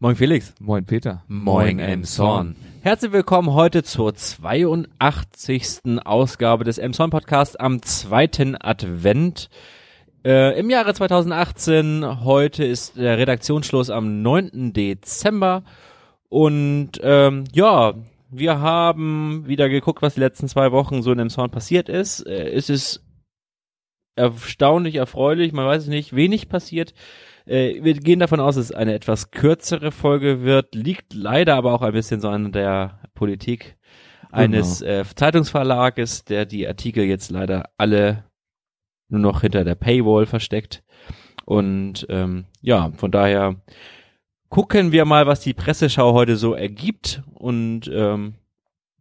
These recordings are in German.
Moin Felix. Moin Peter. Moin Emson. Herzlich willkommen heute zur 82. Ausgabe des Emson Podcasts am zweiten Advent. Äh, Im Jahre 2018, heute ist der Redaktionsschluss am 9. Dezember und ähm, ja, wir haben wieder geguckt, was die letzten zwei Wochen so in dem Sound passiert ist. Äh, es ist erstaunlich erfreulich, man weiß es nicht, wenig passiert. Äh, wir gehen davon aus, dass es eine etwas kürzere Folge wird, liegt leider aber auch ein bisschen so an der Politik eines genau. äh, Zeitungsverlages, der die Artikel jetzt leider alle nur noch hinter der Paywall versteckt. Und ähm, ja, von daher gucken wir mal, was die Presseschau heute so ergibt. Und ähm,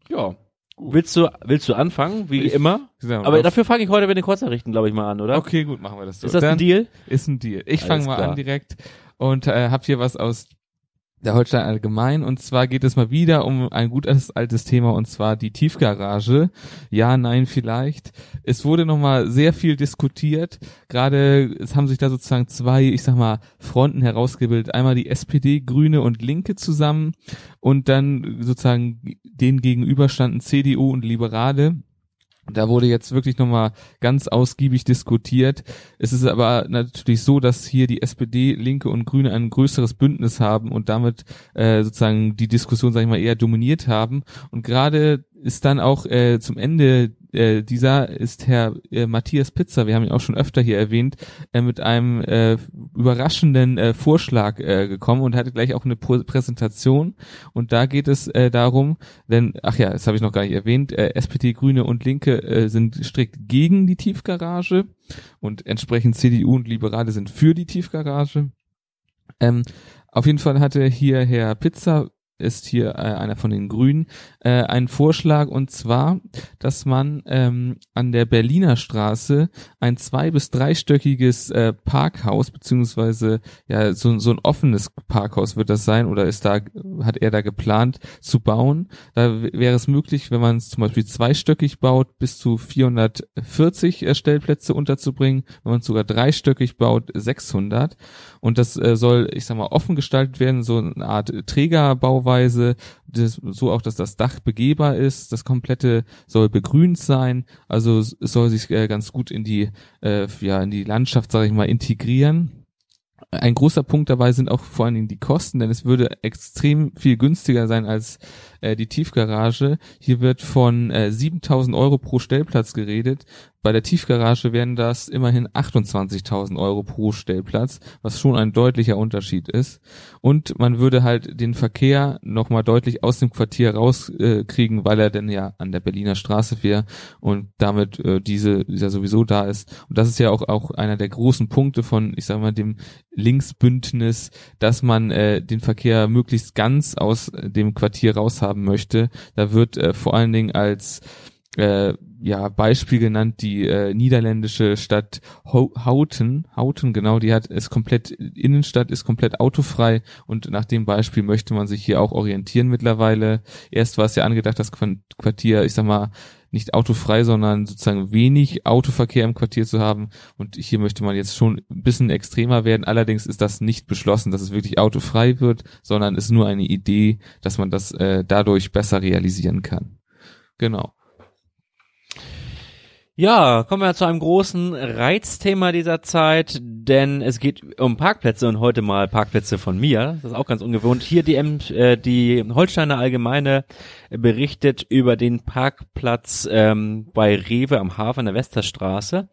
ja, Gut. Willst du, willst du anfangen, wie ich, immer? Aber dafür fange ich heute mit den Kurznachrichten, glaube ich, mal an, oder? Okay, gut, machen wir das so. Ist das Dann ein Deal? Ist ein Deal. Ich fange mal klar. an direkt und äh, hab hier was aus der Holstein allgemein. Und zwar geht es mal wieder um ein gutes altes Thema und zwar die Tiefgarage. Ja, nein, vielleicht. Es wurde nochmal sehr viel diskutiert. Gerade es haben sich da sozusagen zwei, ich sag mal, Fronten herausgebildet. Einmal die SPD, Grüne und Linke zusammen und dann sozusagen denen gegenüberstanden CDU und Liberale. Da wurde jetzt wirklich nochmal ganz ausgiebig diskutiert. Es ist aber natürlich so, dass hier die SPD, Linke und Grüne ein größeres Bündnis haben und damit äh, sozusagen die Diskussion, sag ich mal, eher dominiert haben. Und gerade ist dann auch äh, zum Ende äh, dieser ist Herr äh, Matthias Pizzer, wir haben ihn auch schon öfter hier erwähnt, äh, mit einem äh, überraschenden äh, Vorschlag äh, gekommen und hatte gleich auch eine Pro Präsentation. Und da geht es äh, darum, denn, ach ja, das habe ich noch gar nicht erwähnt, äh, SPD, Grüne und Linke äh, sind strikt gegen die Tiefgarage und entsprechend CDU und Liberale sind für die Tiefgarage. Ähm, auf jeden Fall hatte hier Herr Pizza ist hier äh, einer von den Grünen, äh, ein Vorschlag und zwar, dass man ähm, an der Berliner Straße ein zwei- bis dreistöckiges äh, Parkhaus beziehungsweise ja so, so ein offenes Parkhaus wird das sein oder ist da hat er da geplant zu bauen. Da wäre es möglich, wenn man es zum Beispiel zweistöckig baut, bis zu 440 äh, Stellplätze unterzubringen. Wenn man es sogar dreistöckig baut, 600. Und das äh, soll, ich sag mal, offen gestaltet werden, so eine Art Trägerbauweise, das, so auch, dass das Dach begehbar ist. Das komplette soll begrünt sein. Also es soll sich äh, ganz gut in die, äh, ja, in die Landschaft, sage ich mal, integrieren. Ein großer Punkt dabei sind auch vor allen Dingen die Kosten, denn es würde extrem viel günstiger sein als äh, die Tiefgarage. Hier wird von äh, 7000 Euro pro Stellplatz geredet. Bei der Tiefgarage wären das immerhin 28.000 Euro pro Stellplatz, was schon ein deutlicher Unterschied ist. Und man würde halt den Verkehr nochmal deutlich aus dem Quartier rauskriegen, äh, weil er denn ja an der Berliner Straße wäre und damit äh, diese ja sowieso da ist. Und das ist ja auch, auch einer der großen Punkte von, ich sag mal, dem Linksbündnis, dass man äh, den Verkehr möglichst ganz aus dem Quartier raus haben möchte. Da wird äh, vor allen Dingen als äh, ja Beispiel genannt die äh, niederländische Stadt Houten Houten genau die hat ist komplett Innenstadt ist komplett autofrei und nach dem Beispiel möchte man sich hier auch orientieren mittlerweile erst war es ja angedacht das Quartier ich sag mal nicht autofrei, sondern sozusagen wenig Autoverkehr im Quartier zu haben. Und hier möchte man jetzt schon ein bisschen extremer werden. Allerdings ist das nicht beschlossen, dass es wirklich autofrei wird, sondern ist nur eine Idee, dass man das äh, dadurch besser realisieren kann. Genau. Ja, kommen wir zu einem großen Reizthema dieser Zeit, denn es geht um Parkplätze und heute mal Parkplätze von mir. Das ist auch ganz ungewohnt. Hier die, äh, die Holsteiner Allgemeine berichtet über den Parkplatz ähm, bei Rewe am Hafen der Westerstraße.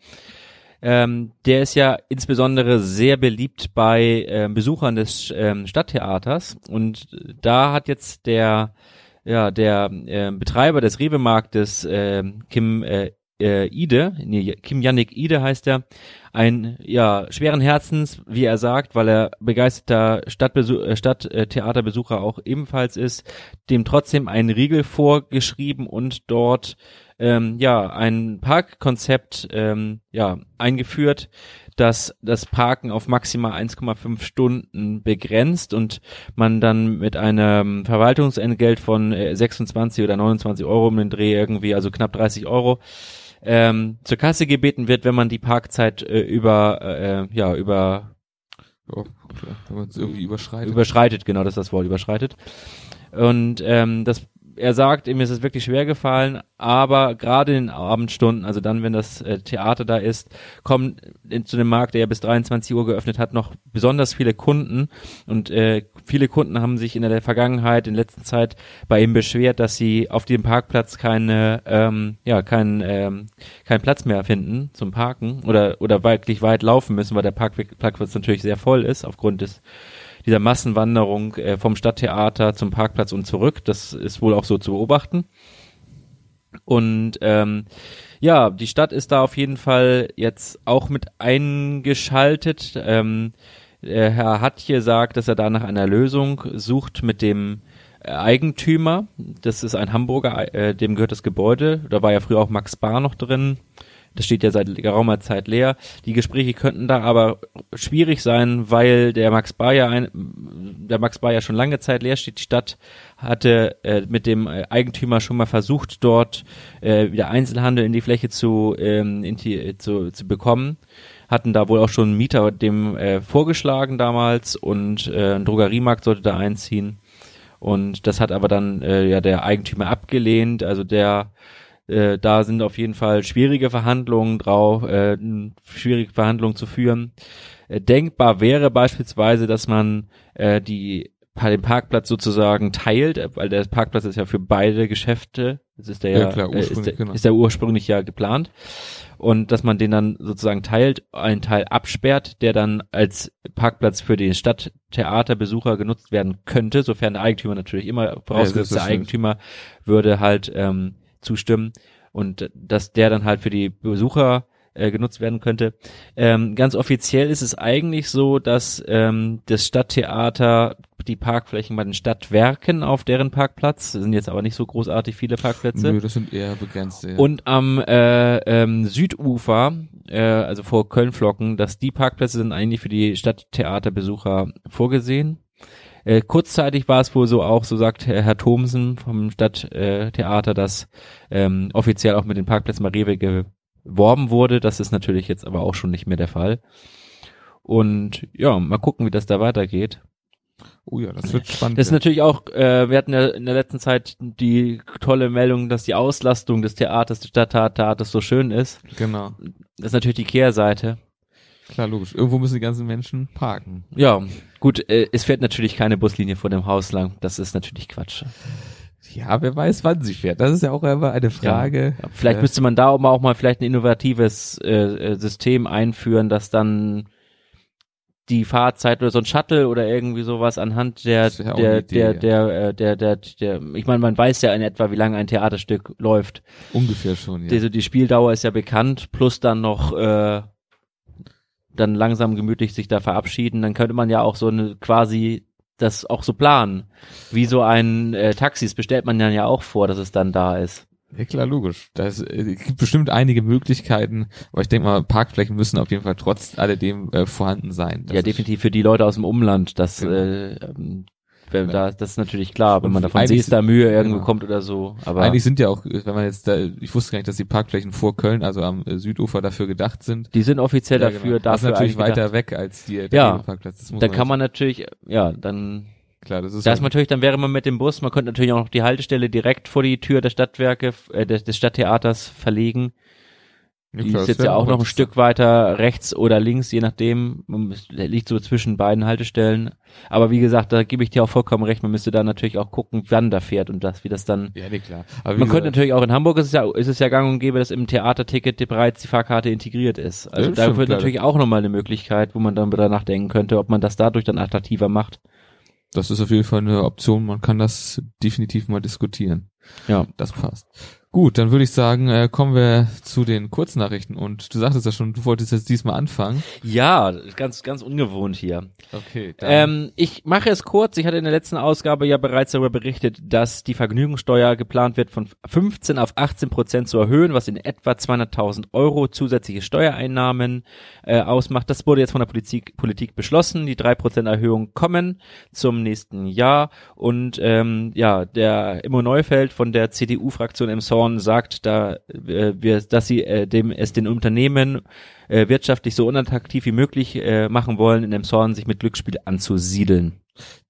Ähm, der ist ja insbesondere sehr beliebt bei äh, Besuchern des ähm, Stadttheaters und da hat jetzt der ja der äh, Betreiber des Rewe-Marktes äh, Kim äh, äh, Ide, nee, Kim Yannick Ide heißt er, ein ja schweren Herzens, wie er sagt, weil er begeisterter Stadtbesuch, äh, Stadttheaterbesucher auch ebenfalls ist, dem trotzdem ein Riegel vorgeschrieben und dort ähm, ja ein Parkkonzept ähm, ja eingeführt, dass das Parken auf maximal 1,5 Stunden begrenzt und man dann mit einem Verwaltungsentgelt von 26 äh, oder 29 Euro um den Dreh irgendwie, also knapp 30 Euro, ähm, zur Kasse gebeten wird, wenn man die Parkzeit äh, über äh, ja über Oh, wenn man es irgendwie überschreitet. Überschreitet, genau, das ist das Wort, überschreitet. Und ähm, das er sagt, ihm ist es wirklich schwer gefallen, aber gerade in den Abendstunden, also dann, wenn das äh, Theater da ist, kommen in, zu dem Markt, der ja bis 23 Uhr geöffnet hat, noch besonders viele Kunden. Und äh, viele Kunden haben sich in der Vergangenheit, in letzter Zeit bei ihm beschwert, dass sie auf dem Parkplatz keine, ähm, ja, keinen ähm, keinen Platz mehr finden zum Parken oder oder wirklich weit laufen müssen, weil der Parkplatz natürlich sehr voll ist aufgrund des dieser Massenwanderung äh, vom Stadttheater zum Parkplatz und zurück. Das ist wohl auch so zu beobachten. Und ähm, ja, die Stadt ist da auf jeden Fall jetzt auch mit eingeschaltet. Ähm, Herr Hatje sagt, dass er da nach einer Lösung sucht mit dem Eigentümer. Das ist ein Hamburger, äh, dem gehört das Gebäude. Da war ja früher auch Max Bar noch drin. Das steht ja seit geraumer Zeit leer. Die Gespräche könnten da aber schwierig sein, weil der Max Bayer ein, der Max Bayer schon lange Zeit leer steht. Die Stadt hatte äh, mit dem Eigentümer schon mal versucht, dort äh, wieder Einzelhandel in die Fläche zu, ähm, in die, zu, zu bekommen. Hatten da wohl auch schon einen Mieter dem äh, vorgeschlagen damals und äh, ein Drogeriemarkt sollte da einziehen. Und das hat aber dann äh, ja der Eigentümer abgelehnt. Also der äh, da sind auf jeden Fall schwierige Verhandlungen drauf, äh, schwierige Verhandlungen zu führen. Äh, denkbar wäre beispielsweise, dass man äh, die den Parkplatz sozusagen teilt, äh, weil der Parkplatz ist ja für beide Geschäfte, das ist der ja, ja klar, äh, ist, der, genau. ist der ursprünglich ja geplant und dass man den dann sozusagen teilt, einen Teil absperrt, der dann als Parkplatz für den Stadttheaterbesucher genutzt werden könnte, sofern der Eigentümer natürlich immer vorausgesetzt ja, der Eigentümer würde halt ähm, zustimmen und dass der dann halt für die Besucher äh, genutzt werden könnte. Ähm, ganz offiziell ist es eigentlich so, dass ähm, das Stadttheater die Parkflächen bei den Stadtwerken auf deren Parkplatz, das sind jetzt aber nicht so großartig viele Parkplätze. Nö, das sind eher begrenzte. Ja. Und am äh, ähm, Südufer, äh, also vor Kölnflocken, dass die Parkplätze sind eigentlich für die Stadttheaterbesucher vorgesehen. Äh, kurzzeitig war es wohl so auch, so sagt Herr, Herr Thomsen vom Stadttheater, äh, dass ähm, offiziell auch mit den Parkplätzen bei Rewe geworben wurde. Das ist natürlich jetzt aber auch schon nicht mehr der Fall. Und ja, mal gucken, wie das da weitergeht. Oh ja, das wird spannend. Das ist natürlich auch, äh, wir hatten ja in der letzten Zeit die tolle Meldung, dass die Auslastung des Theaters, des Stadttheaters so schön ist. Genau. Das ist natürlich die Kehrseite. Klar, logisch. Irgendwo müssen die ganzen Menschen parken. Ja, gut, äh, es fährt natürlich keine Buslinie vor dem Haus lang. Das ist natürlich Quatsch. Ja, wer weiß, wann sie fährt. Das ist ja auch immer eine Frage. Ja, vielleicht äh, müsste man da auch mal vielleicht ein innovatives äh, äh, System einführen, dass dann die Fahrzeit oder so ein Shuttle oder irgendwie sowas anhand der ja der, Idee, der, der, ja. Äh, der, der, der, der, ich meine, man weiß ja in etwa, wie lange ein Theaterstück läuft. Ungefähr schon, ja. Die, die Spieldauer ist ja bekannt, plus dann noch äh, dann langsam gemütlich sich da verabschieden, dann könnte man ja auch so eine quasi das auch so planen. Wie so ein äh, Taxis bestellt man dann ja auch vor, dass es dann da ist. Ja klar, logisch. Das äh, gibt bestimmt einige Möglichkeiten, aber ich denke mal, Parkflächen müssen auf jeden Fall trotz alledem äh, vorhanden sein. Das ja, definitiv für die Leute aus dem Umland, dass genau. äh, ähm, wenn, da, das ist natürlich klar, wenn man da von Seester Mühe irgendwo genau. kommt oder so. Aber eigentlich sind ja auch, wenn man jetzt da, ich wusste gar nicht, dass die Parkflächen vor Köln, also am Südufer dafür gedacht sind. Die sind offiziell ja, dafür, genau. dafür. Das ist natürlich weiter gedacht. weg als die, der ja, Parkplatz. dann kann man natürlich, ja, dann Klar, das ist. Das natürlich, dann wäre man mit dem Bus, man könnte natürlich auch noch die Haltestelle direkt vor die Tür der Stadtwerke, äh, des, des Stadttheaters verlegen. Die ja, ist jetzt ja auch noch ein Stück weiter rechts oder links, je nachdem. Man liegt so zwischen beiden Haltestellen. Aber wie gesagt, da gebe ich dir auch vollkommen recht. Man müsste da natürlich auch gucken, wann da fährt und das, wie das dann. Ja, nee, klar. Aber man könnte natürlich auch in Hamburg ist es ja, ist es ja gang und gäbe, dass im Theaterticket bereits die Fahrkarte integriert ist. Also ja, da wird natürlich auch nochmal eine Möglichkeit, wo man dann wieder nachdenken könnte, ob man das dadurch dann attraktiver macht. Das ist auf jeden Fall eine Option. Man kann das definitiv mal diskutieren. Ja, das passt. Gut, dann würde ich sagen, äh, kommen wir zu den Kurznachrichten. Und du sagtest ja schon, du wolltest jetzt diesmal anfangen. Ja, ganz, ganz ungewohnt hier. Okay. Ähm, ich mache es kurz. Ich hatte in der letzten Ausgabe ja bereits darüber berichtet, dass die Vergnügungssteuer geplant wird, von 15 auf 18 Prozent zu erhöhen, was in etwa 200.000 Euro zusätzliche Steuereinnahmen äh, ausmacht. Das wurde jetzt von der Politik, Politik beschlossen. Die drei Prozent Erhöhung kommen zum nächsten Jahr. Und ähm, ja, der Immo Neufeld von der CDU-Fraktion im Song Zorn sagt, da äh, wir, dass sie äh, dem es den Unternehmen äh, wirtschaftlich so unattraktiv wie möglich äh, machen wollen, in dem Zorn sich mit Glücksspiel anzusiedeln.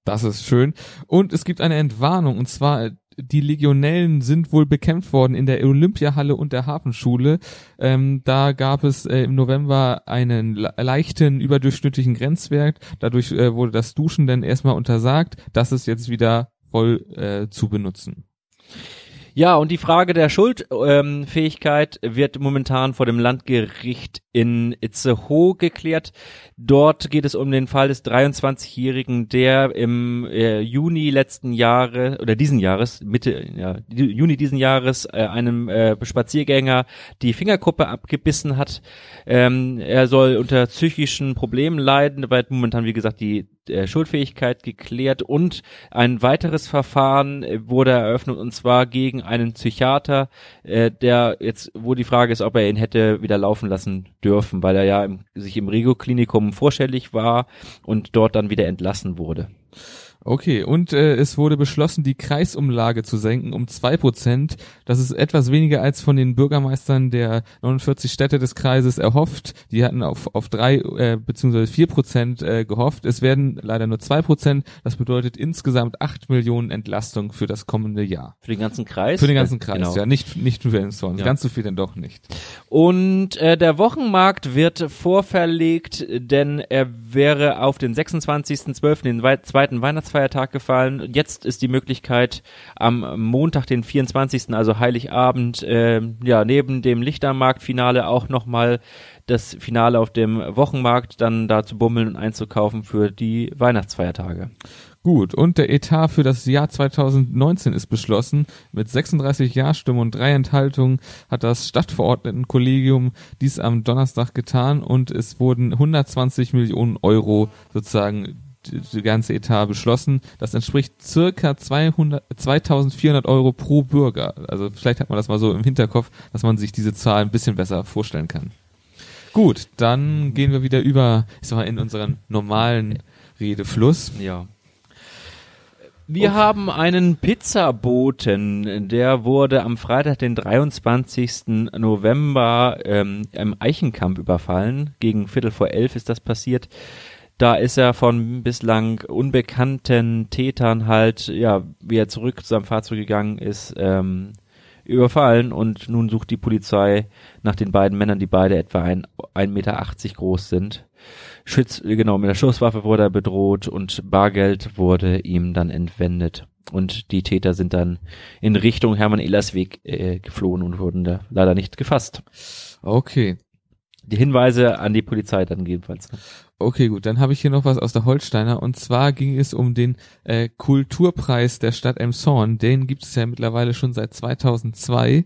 Das ist schön. Und es gibt eine Entwarnung, und zwar die Legionellen sind wohl bekämpft worden in der Olympiahalle und der Hafenschule. Ähm, da gab es äh, im November einen leichten überdurchschnittlichen Grenzwert. Dadurch äh, wurde das Duschen dann erstmal untersagt. Das ist jetzt wieder voll äh, zu benutzen. Ja, und die Frage der Schuldfähigkeit ähm, wird momentan vor dem Landgericht in Itzehoe geklärt. Dort geht es um den Fall des 23-Jährigen, der im äh, Juni letzten Jahre oder diesen Jahres, Mitte, ja, Juni diesen Jahres, äh, einem äh, Spaziergänger die Fingerkuppe abgebissen hat. Ähm, er soll unter psychischen Problemen leiden, wird momentan, wie gesagt, die äh, Schuldfähigkeit geklärt und ein weiteres Verfahren äh, wurde eröffnet und zwar gegen einen Psychiater, äh, der jetzt, wo die Frage ist, ob er ihn hätte wieder laufen lassen dürfen, weil er ja im, sich im Regio-Klinikum vorstellig war und dort dann wieder entlassen wurde. Okay, und äh, es wurde beschlossen, die Kreisumlage zu senken um zwei Prozent. Das ist etwas weniger als von den Bürgermeistern der 49 Städte des Kreises erhofft. Die hatten auf, auf drei äh, beziehungsweise vier Prozent äh, gehofft. Es werden leider nur zwei Prozent. Das bedeutet insgesamt acht Millionen Entlastung für das kommende Jahr. Für den ganzen Kreis? Für den ganzen Kreis, genau. ja. Nicht, nicht nur für den Song. Ja. Ganz so viel denn doch nicht. Und äh, der Wochenmarkt wird vorverlegt, denn er wäre auf den 26.12., den zweiten Weihnachtsfeiertag Weihnachtsfeiertag gefallen. Jetzt ist die Möglichkeit am Montag, den 24., also Heiligabend, äh, ja, neben dem Lichtermarktfinale auch nochmal das Finale auf dem Wochenmarkt dann da zu bummeln und einzukaufen für die Weihnachtsfeiertage. Gut, und der Etat für das Jahr 2019 ist beschlossen. Mit 36 Ja-Stimmen und drei Enthaltungen hat das Stadtverordnetenkollegium dies am Donnerstag getan und es wurden 120 Millionen Euro sozusagen die ganze Etat beschlossen. Das entspricht circa 200, 2400 Euro pro Bürger. Also vielleicht hat man das mal so im Hinterkopf, dass man sich diese Zahl ein bisschen besser vorstellen kann. Gut, dann gehen wir wieder über, ich sag mal, in unseren normalen Redefluss. Ja. Wir okay. haben einen Pizzaboten, der wurde am Freitag, den 23. November ähm, im Eichenkamp überfallen. Gegen Viertel vor elf ist das passiert. Da ist er von bislang unbekannten Tätern halt, ja, wie er zurück zu seinem Fahrzeug gegangen ist, ähm, überfallen und nun sucht die Polizei nach den beiden Männern, die beide etwa ein, 1,80 Meter groß sind. Schütz, genau, mit der Schusswaffe wurde er bedroht und Bargeld wurde ihm dann entwendet. Und die Täter sind dann in Richtung Hermann-Ehlers-Weg äh, geflohen und wurden da leider nicht gefasst. Okay. Die Hinweise an die Polizei dann jedenfalls. Okay, gut, dann habe ich hier noch was aus der Holsteiner und zwar ging es um den äh, Kulturpreis der Stadt Emshorn. Den gibt es ja mittlerweile schon seit 2002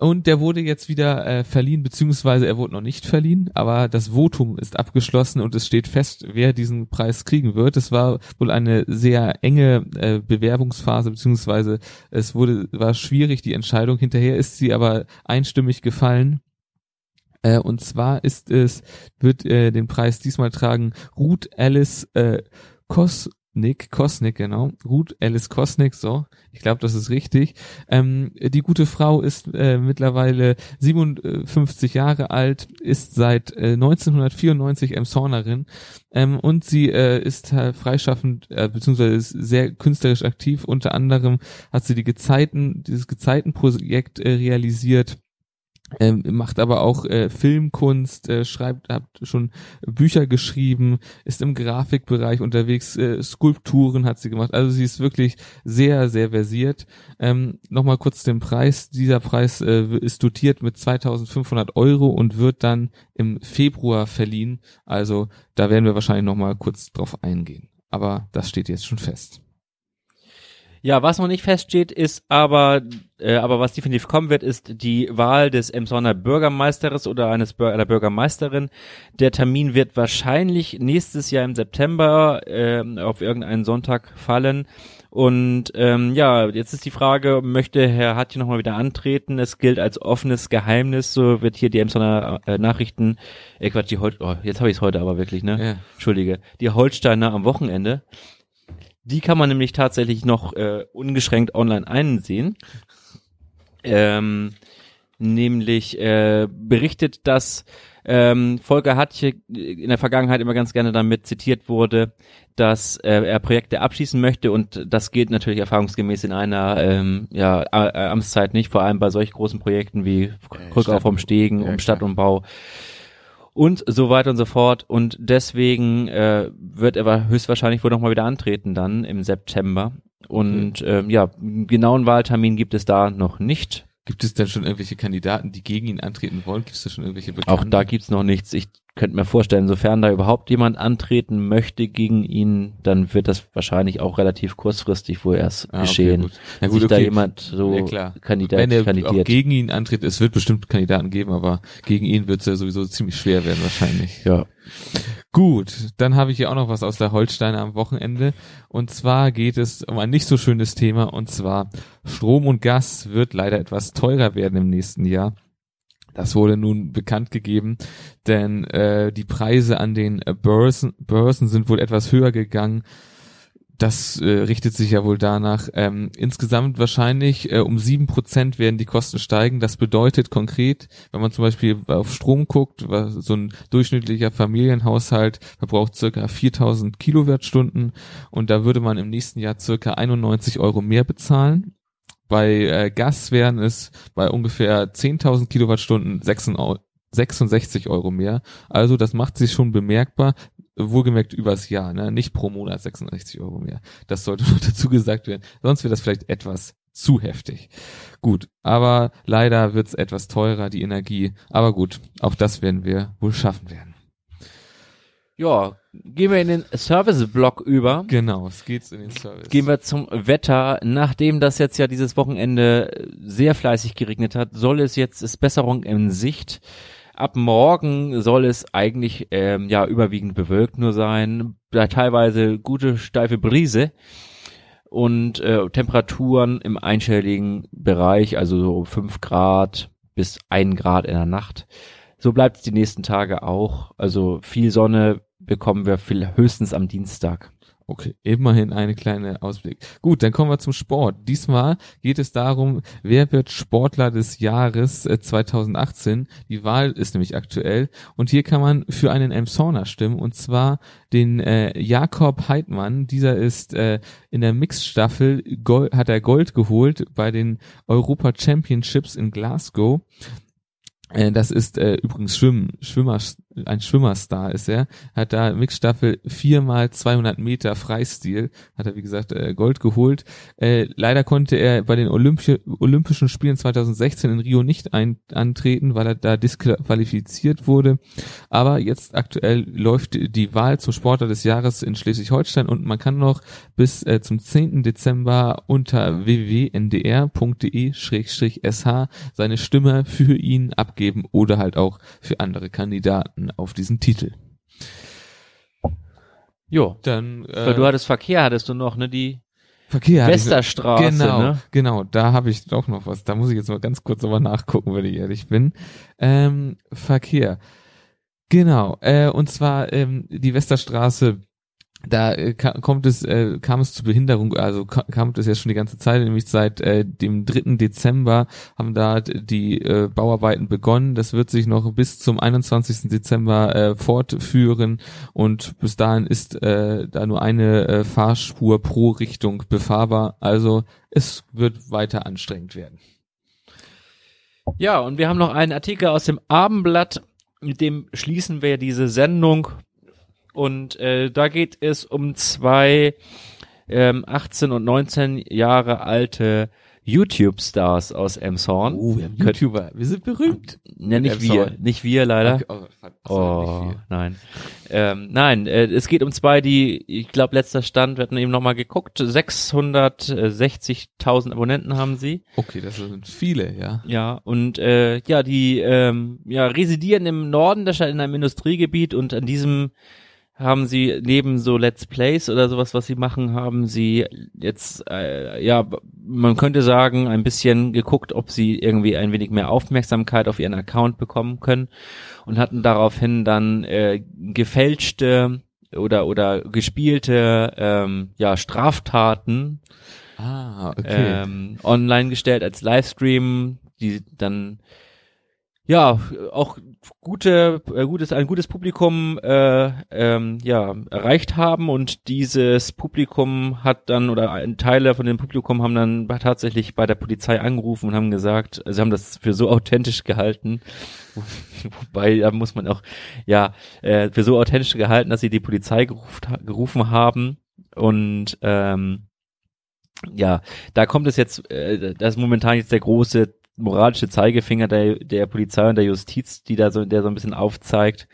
und der wurde jetzt wieder äh, verliehen, beziehungsweise er wurde noch nicht verliehen, aber das Votum ist abgeschlossen und es steht fest, wer diesen Preis kriegen wird. Es war wohl eine sehr enge äh, Bewerbungsphase, beziehungsweise es wurde war schwierig die Entscheidung. Hinterher ist sie aber einstimmig gefallen äh, und zwar ist es, wird äh, den Preis diesmal tragen Ruth Alice äh, Kosnick, Kosnick, genau. Ruth Alice Kosnick, so. Ich glaube, das ist richtig. Ähm, die gute Frau ist äh, mittlerweile 57 Jahre alt, ist seit äh, 1994 Emshornerin ähm, und sie äh, ist freischaffend, äh, beziehungsweise ist sehr künstlerisch aktiv. Unter anderem hat sie die Gezeiten, dieses Gezeitenprojekt äh, realisiert ähm, macht aber auch äh, Filmkunst, äh, schreibt, hat schon Bücher geschrieben, ist im Grafikbereich unterwegs, äh, Skulpturen hat sie gemacht. Also sie ist wirklich sehr, sehr versiert. Ähm, Nochmal kurz den Preis. Dieser Preis äh, ist dotiert mit 2500 Euro und wird dann im Februar verliehen. Also da werden wir wahrscheinlich nochmal kurz drauf eingehen. Aber das steht jetzt schon fest. Ja, was noch nicht feststeht, ist aber, äh, aber was definitiv kommen wird, ist die Wahl des Emsonner Bürgermeisters oder eines Bür einer Bürgermeisterin. Der Termin wird wahrscheinlich nächstes Jahr im September äh, auf irgendeinen Sonntag fallen. Und ähm, ja, jetzt ist die Frage, möchte Herr Hatje nochmal wieder antreten? Es gilt als offenes Geheimnis, so wird hier die Emsonner äh, Nachrichten, äh Quatsch, die Hol oh, jetzt habe ich es heute aber wirklich, ne? Ja. Entschuldige. Die Holsteiner am Wochenende die kann man nämlich tatsächlich noch äh, ungeschränkt online einsehen. ähm, nämlich äh, berichtet, dass ähm, Volker Hatje in der Vergangenheit immer ganz gerne damit zitiert wurde, dass äh, er Projekte abschließen möchte. Und das gilt natürlich erfahrungsgemäß in einer ähm, ja, Amtszeit nicht, vor allem bei solch großen Projekten wie äh, Rückauf vom Stegen, ja, um Stadtumbau und so weiter und so fort. Und deswegen äh, wird er höchstwahrscheinlich wohl nochmal wieder antreten dann im September. Und okay. ähm, ja, genauen Wahltermin gibt es da noch nicht. Gibt es denn schon irgendwelche Kandidaten, die gegen ihn antreten wollen? Gibt es da schon irgendwelche Bekannten? Auch da gibt's noch nichts. Ich könnte mir vorstellen, sofern da überhaupt jemand antreten möchte gegen ihn, dann wird das wahrscheinlich auch relativ kurzfristig wohl erst ah, geschehen. Okay, gut. Ja, gut, Sich okay. da jemand so ja, klar. Kandidat Wenn er kandidiert. auch gegen ihn antritt, es wird bestimmt Kandidaten geben, aber gegen ihn wird es ja sowieso ziemlich schwer werden wahrscheinlich. Ja. Gut, dann habe ich hier auch noch was aus der Holsteiner am Wochenende. Und zwar geht es um ein nicht so schönes Thema. Und zwar Strom und Gas wird leider etwas teurer werden im nächsten Jahr. Das wurde nun bekannt gegeben, denn äh, die Preise an den Börsen, Börsen sind wohl etwas höher gegangen das äh, richtet sich ja wohl danach. Ähm, insgesamt wahrscheinlich äh, um sieben Prozent werden die Kosten steigen. Das bedeutet konkret, wenn man zum Beispiel auf Strom guckt, so ein durchschnittlicher Familienhaushalt verbraucht circa 4000 Kilowattstunden und da würde man im nächsten Jahr circa 91 Euro mehr bezahlen. Bei äh, Gas wären es bei ungefähr 10.000 Kilowattstunden 66 Euro mehr. Also das macht sich schon bemerkbar wohlgemerkt übers Jahr, ne? nicht pro Monat 66 Euro mehr. Das sollte noch dazu gesagt werden. Sonst wäre das vielleicht etwas zu heftig. Gut, aber leider wird's etwas teurer, die Energie. Aber gut, auch das werden wir wohl schaffen werden. Ja, gehen wir in den Service-Block über. Genau, es geht in den Service. Gehen wir zum Wetter. Nachdem das jetzt ja dieses Wochenende sehr fleißig geregnet hat, soll es jetzt ist Besserung in Sicht. Ab morgen soll es eigentlich ähm, ja überwiegend bewölkt nur sein, da teilweise gute steife Brise und äh, Temperaturen im einstelligen Bereich, also so fünf Grad bis ein Grad in der Nacht. So bleibt es die nächsten Tage auch. Also viel Sonne bekommen wir viel, höchstens am Dienstag. Okay, immerhin eine kleine Ausblick. Gut, dann kommen wir zum Sport. Diesmal geht es darum, wer wird Sportler des Jahres 2018. Äh, Die Wahl ist nämlich aktuell und hier kann man für einen Emsona stimmen und zwar den äh, Jakob Heidmann. Dieser ist äh, in der Mixstaffel Gold, hat er Gold geholt bei den Europa Championships in Glasgow. Äh, das ist äh, übrigens Schwimmen, Schwimmer, ein Schwimmerstar ist er, hat da Mixstaffel viermal 200 Meter Freistil, hat er wie gesagt äh, Gold geholt. Äh, leider konnte er bei den Olympi Olympischen Spielen 2016 in Rio nicht ein antreten, weil er da disqualifiziert wurde. Aber jetzt aktuell läuft die Wahl zum Sportler des Jahres in Schleswig-Holstein und man kann noch bis äh, zum 10. Dezember unter www.ndr.de-sh seine Stimme für ihn abgeben oder halt auch für andere Kandidaten auf diesen Titel. Jo, dann äh, Weil du hattest Verkehr, hattest du noch, ne, die Verkehr. Westerstraße, genau, ne? Genau, da habe ich doch noch was. Da muss ich jetzt mal ganz kurz aber nachgucken, wenn ich ehrlich bin. Ähm, Verkehr. Genau, äh, und zwar ähm, die Westerstraße da äh, kommt es, äh, kam es zu Behinderung, also kam es ja schon die ganze Zeit, nämlich seit äh, dem 3. Dezember haben da die äh, Bauarbeiten begonnen. Das wird sich noch bis zum 21. Dezember äh, fortführen und bis dahin ist äh, da nur eine äh, Fahrspur pro Richtung befahrbar. Also es wird weiter anstrengend werden. Ja, und wir haben noch einen Artikel aus dem Abendblatt, mit dem schließen wir diese Sendung und äh, da geht es um zwei ähm, 18 und 19 Jahre alte YouTube-Stars aus Emshorn. Oh, wir haben YouTuber, wir sind berühmt. Ja, nicht wir, nicht wir leider. Okay, oh, oh nein. Ähm, nein, äh, es geht um zwei, die, ich glaube, letzter Stand, wir hatten eben nochmal geguckt, 660.000 Abonnenten haben sie. Okay, das sind viele, ja. Ja, und äh, ja, die ähm, ja, residieren im Norden der Stadt in einem Industriegebiet und an diesem haben sie neben so Let's Plays oder sowas, was sie machen, haben sie jetzt, äh, ja, man könnte sagen, ein bisschen geguckt, ob sie irgendwie ein wenig mehr Aufmerksamkeit auf ihren Account bekommen können und hatten daraufhin dann äh, gefälschte oder oder gespielte ähm, ja Straftaten ah, okay. ähm, online gestellt als Livestream, die dann ja auch gute äh, gutes ein gutes Publikum äh, ähm, ja erreicht haben und dieses Publikum hat dann oder ein Teile von dem Publikum haben dann tatsächlich bei der Polizei angerufen und haben gesagt, sie haben das für so authentisch gehalten, wobei da muss man auch ja äh, für so authentisch gehalten, dass sie die Polizei gerufen, gerufen haben und ähm, ja, da kommt es jetzt, äh, das ist momentan jetzt der große moralische Zeigefinger der, der Polizei und der Justiz, die da so, der so ein bisschen aufzeigt.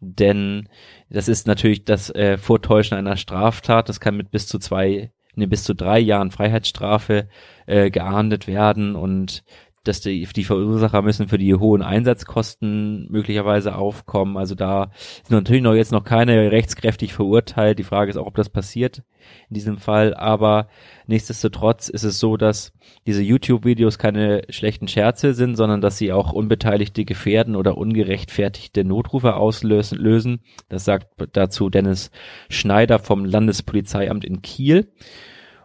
Denn das ist natürlich das äh, Vortäuschen einer Straftat. Das kann mit bis zu zwei, ne, bis zu drei Jahren Freiheitsstrafe äh, geahndet werden und dass die, die Verursacher müssen für die hohen Einsatzkosten möglicherweise aufkommen. Also da sind natürlich noch jetzt noch keine rechtskräftig verurteilt. Die Frage ist auch, ob das passiert in diesem Fall. Aber nichtsdestotrotz ist es so, dass diese YouTube-Videos keine schlechten Scherze sind, sondern dass sie auch Unbeteiligte gefährden oder ungerechtfertigte Notrufe auslösen. Lösen. Das sagt dazu Dennis Schneider vom Landespolizeiamt in Kiel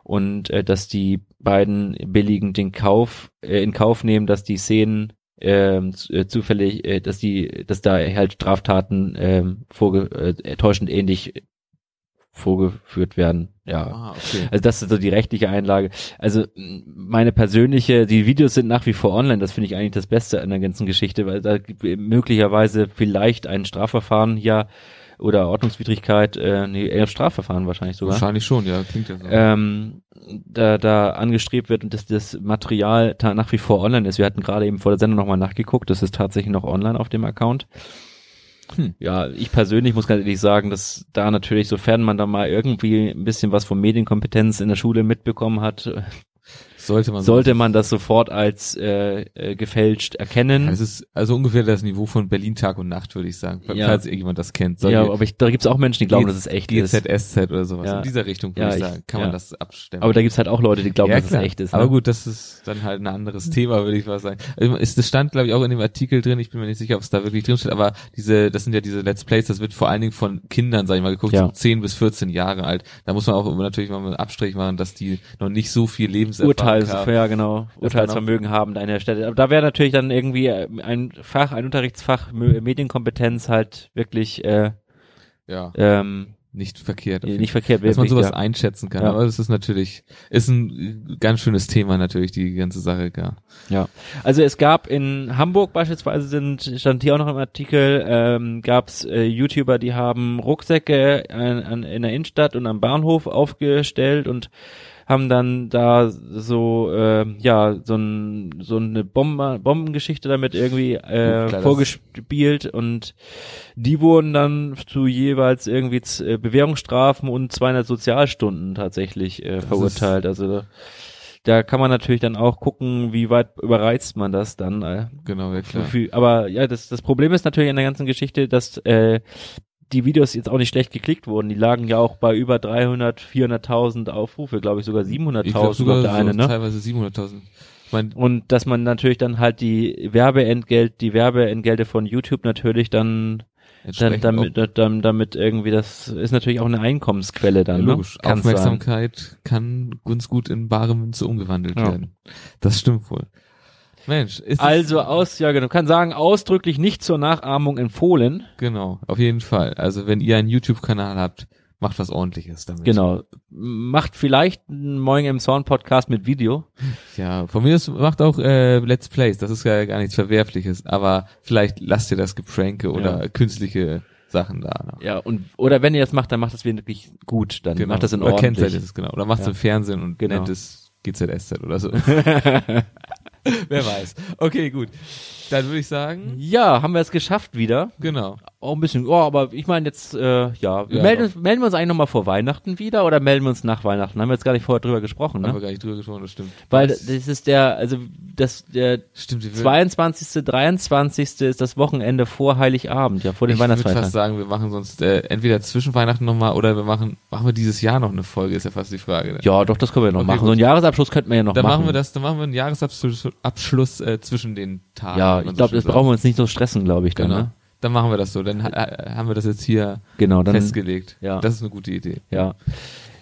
und äh, dass die beiden billigend den Kauf äh, in Kauf nehmen, dass die Szenen ähm, äh, zufällig, äh, dass die, dass da halt Straftaten äh, vorge äh, täuschend ähnlich vorgeführt werden. Ja, ah, okay. also das ist so die rechtliche Einlage. Also meine persönliche, die Videos sind nach wie vor online. Das finde ich eigentlich das Beste an der ganzen Geschichte, weil da möglicherweise vielleicht ein Strafverfahren ja oder Ordnungswidrigkeit, äh, nee, eher Strafverfahren wahrscheinlich sogar. Wahrscheinlich schon, ja, klingt ja so. Ähm, da, da angestrebt wird und dass das Material nach wie vor online ist. Wir hatten gerade eben vor der Sendung nochmal nachgeguckt, das ist tatsächlich noch online auf dem Account. Hm. Ja, ich persönlich muss ganz ehrlich sagen, dass da natürlich, sofern man da mal irgendwie ein bisschen was von Medienkompetenz in der Schule mitbekommen hat, sollte man, sollte man das sofort als äh, äh, gefälscht erkennen. Es ist also ungefähr das Niveau von Berlin Tag und Nacht, würde ich sagen, ja. falls irgendjemand das kennt. Solche ja, aber ich, da gibt's auch Menschen, die glauben, dass es echt GZ, ist. GZSZ oder sowas. Ja. In dieser Richtung, würde ich sagen, kann man das abstimmen. Aber da gibt's halt auch Leute, die glauben, dass es echt ist. Ne? Aber gut, das ist dann halt ein anderes Thema, würde ich mal sagen. Also, ist, das stand, glaube ich, auch in dem Artikel drin, ich bin mir nicht sicher, ob es da wirklich drin steht, aber diese, das sind ja diese Let's Plays, das wird vor allen Dingen von Kindern, sag ich mal, geguckt, ja. so 10 bis 14 Jahre alt. Da muss man auch natürlich mal einen Abstrich machen, dass die noch nicht so viel Lebenserfahrung Urteil, haben. Ja, genau genau, Urteilsvermögen haben an der Stelle. Aber da wäre natürlich dann irgendwie äh, ein Fach, ein Unterrichtsfach Medienkompetenz halt wirklich äh, ja. ähm, nicht verkehrt. Nicht verkehrt. Dass man sowas ja. einschätzen kann. Ja. Aber das ist natürlich, ist ein ganz schönes Thema natürlich, die ganze Sache, ja. Ja. Also es gab in Hamburg beispielsweise sind, stand hier auch noch im Artikel, ähm, gab es äh, YouTuber, die haben Rucksäcke an, an, in der Innenstadt und am Bahnhof aufgestellt und haben dann da so äh, ja so ein so eine Bombe, Bombengeschichte damit irgendwie äh, Klar, vorgespielt und die wurden dann zu jeweils irgendwie äh, Bewährungsstrafen und 200 Sozialstunden tatsächlich äh, verurteilt. Also da kann man natürlich dann auch gucken, wie weit überreizt man das dann. Äh, genau, ja klar. aber ja, das, das Problem ist natürlich in der ganzen Geschichte, dass äh, die Videos jetzt auch nicht schlecht geklickt wurden. Die lagen ja auch bei über 300, 400.000 Aufrufe, glaube ich sogar 700.000 sogar der so eine, ne? Teilweise 700.000. Und dass man natürlich dann halt die Werbeentgelt, die Werbeentgelte von YouTube natürlich dann dann, damit, dann, damit irgendwie, das ist natürlich auch eine Einkommensquelle dann. Ja, ne? logisch. Ne? Aufmerksamkeit sein. kann ganz gut in bare Münze umgewandelt ja. werden. Das stimmt wohl. Mensch, ist also aus, ja genau, kann sagen, ausdrücklich nicht zur Nachahmung empfohlen. Genau, auf jeden Fall. Also wenn ihr einen YouTube-Kanal habt, macht was ordentliches damit. Genau. Macht vielleicht einen Morgen im Sound Podcast mit Video. Ja, von mir ist, macht auch äh, Let's Plays, das ist ja gar nichts Verwerfliches, aber vielleicht lasst ihr das Gepranke oder ja. künstliche Sachen da. Noch. Ja, und oder wenn ihr das macht, dann macht das wirklich gut, dann genau. macht das in Ordnung. Oder kennt es genau. Oder macht es ja. im Fernsehen und genau. nennt es GZSZ oder so. Wer weiß. Okay, gut. Dann würde ich sagen. Ja, haben wir es geschafft wieder. Genau. Auch ein bisschen, oh, aber ich meine jetzt, äh, ja, ja melden, melden wir uns eigentlich nochmal vor Weihnachten wieder oder melden wir uns nach Weihnachten? Haben wir jetzt gar nicht vorher drüber gesprochen, ne? Haben wir gar nicht drüber gesprochen, das stimmt. Weil das ist der, also das, der stimmt, 22., 23. ist das Wochenende vor Heiligabend, ja, vor den Weihnachtsfeiertagen. Ich würde fast sagen, wir machen sonst äh, entweder zwischen Weihnachten nochmal oder wir machen, machen wir dieses Jahr noch eine Folge, ist ja fast die Frage. Ne? Ja, doch, das können wir noch okay, machen. Gut. So einen Jahresabschluss könnten wir ja noch dann machen. Dann machen wir das, dann machen wir einen Jahresabschluss Abschluss, äh, zwischen den Tagen. Ja, ich glaube, das brauchen wir uns nicht so stressen, glaube ich, dann, genau. ne? Dann machen wir das so. Dann äh, haben wir das jetzt hier genau, dann, festgelegt. Ja. Das ist eine gute Idee. Ja.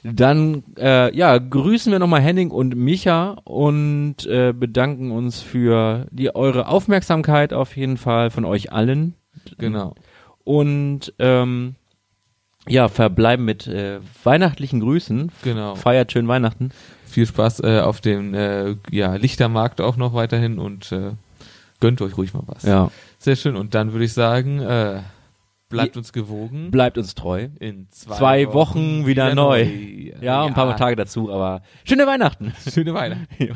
Dann äh, ja, grüßen wir nochmal Henning und Micha und äh, bedanken uns für die eure Aufmerksamkeit auf jeden Fall von euch allen. Genau. Und ähm, ja, verbleiben mit äh, weihnachtlichen Grüßen. Genau. Feiert schön Weihnachten. Viel Spaß äh, auf dem äh, ja, Lichtermarkt auch noch weiterhin und äh, gönnt euch ruhig mal was. Ja. Sehr schön. Und dann würde ich sagen, äh, bleibt uns gewogen. Bleibt uns treu. In zwei, Zwei Wochen, Wochen wieder, neu. neu. Ja, und ein paar Tage dazu, aber schöne Weihnachten. Schöne Weihnachten. Ja.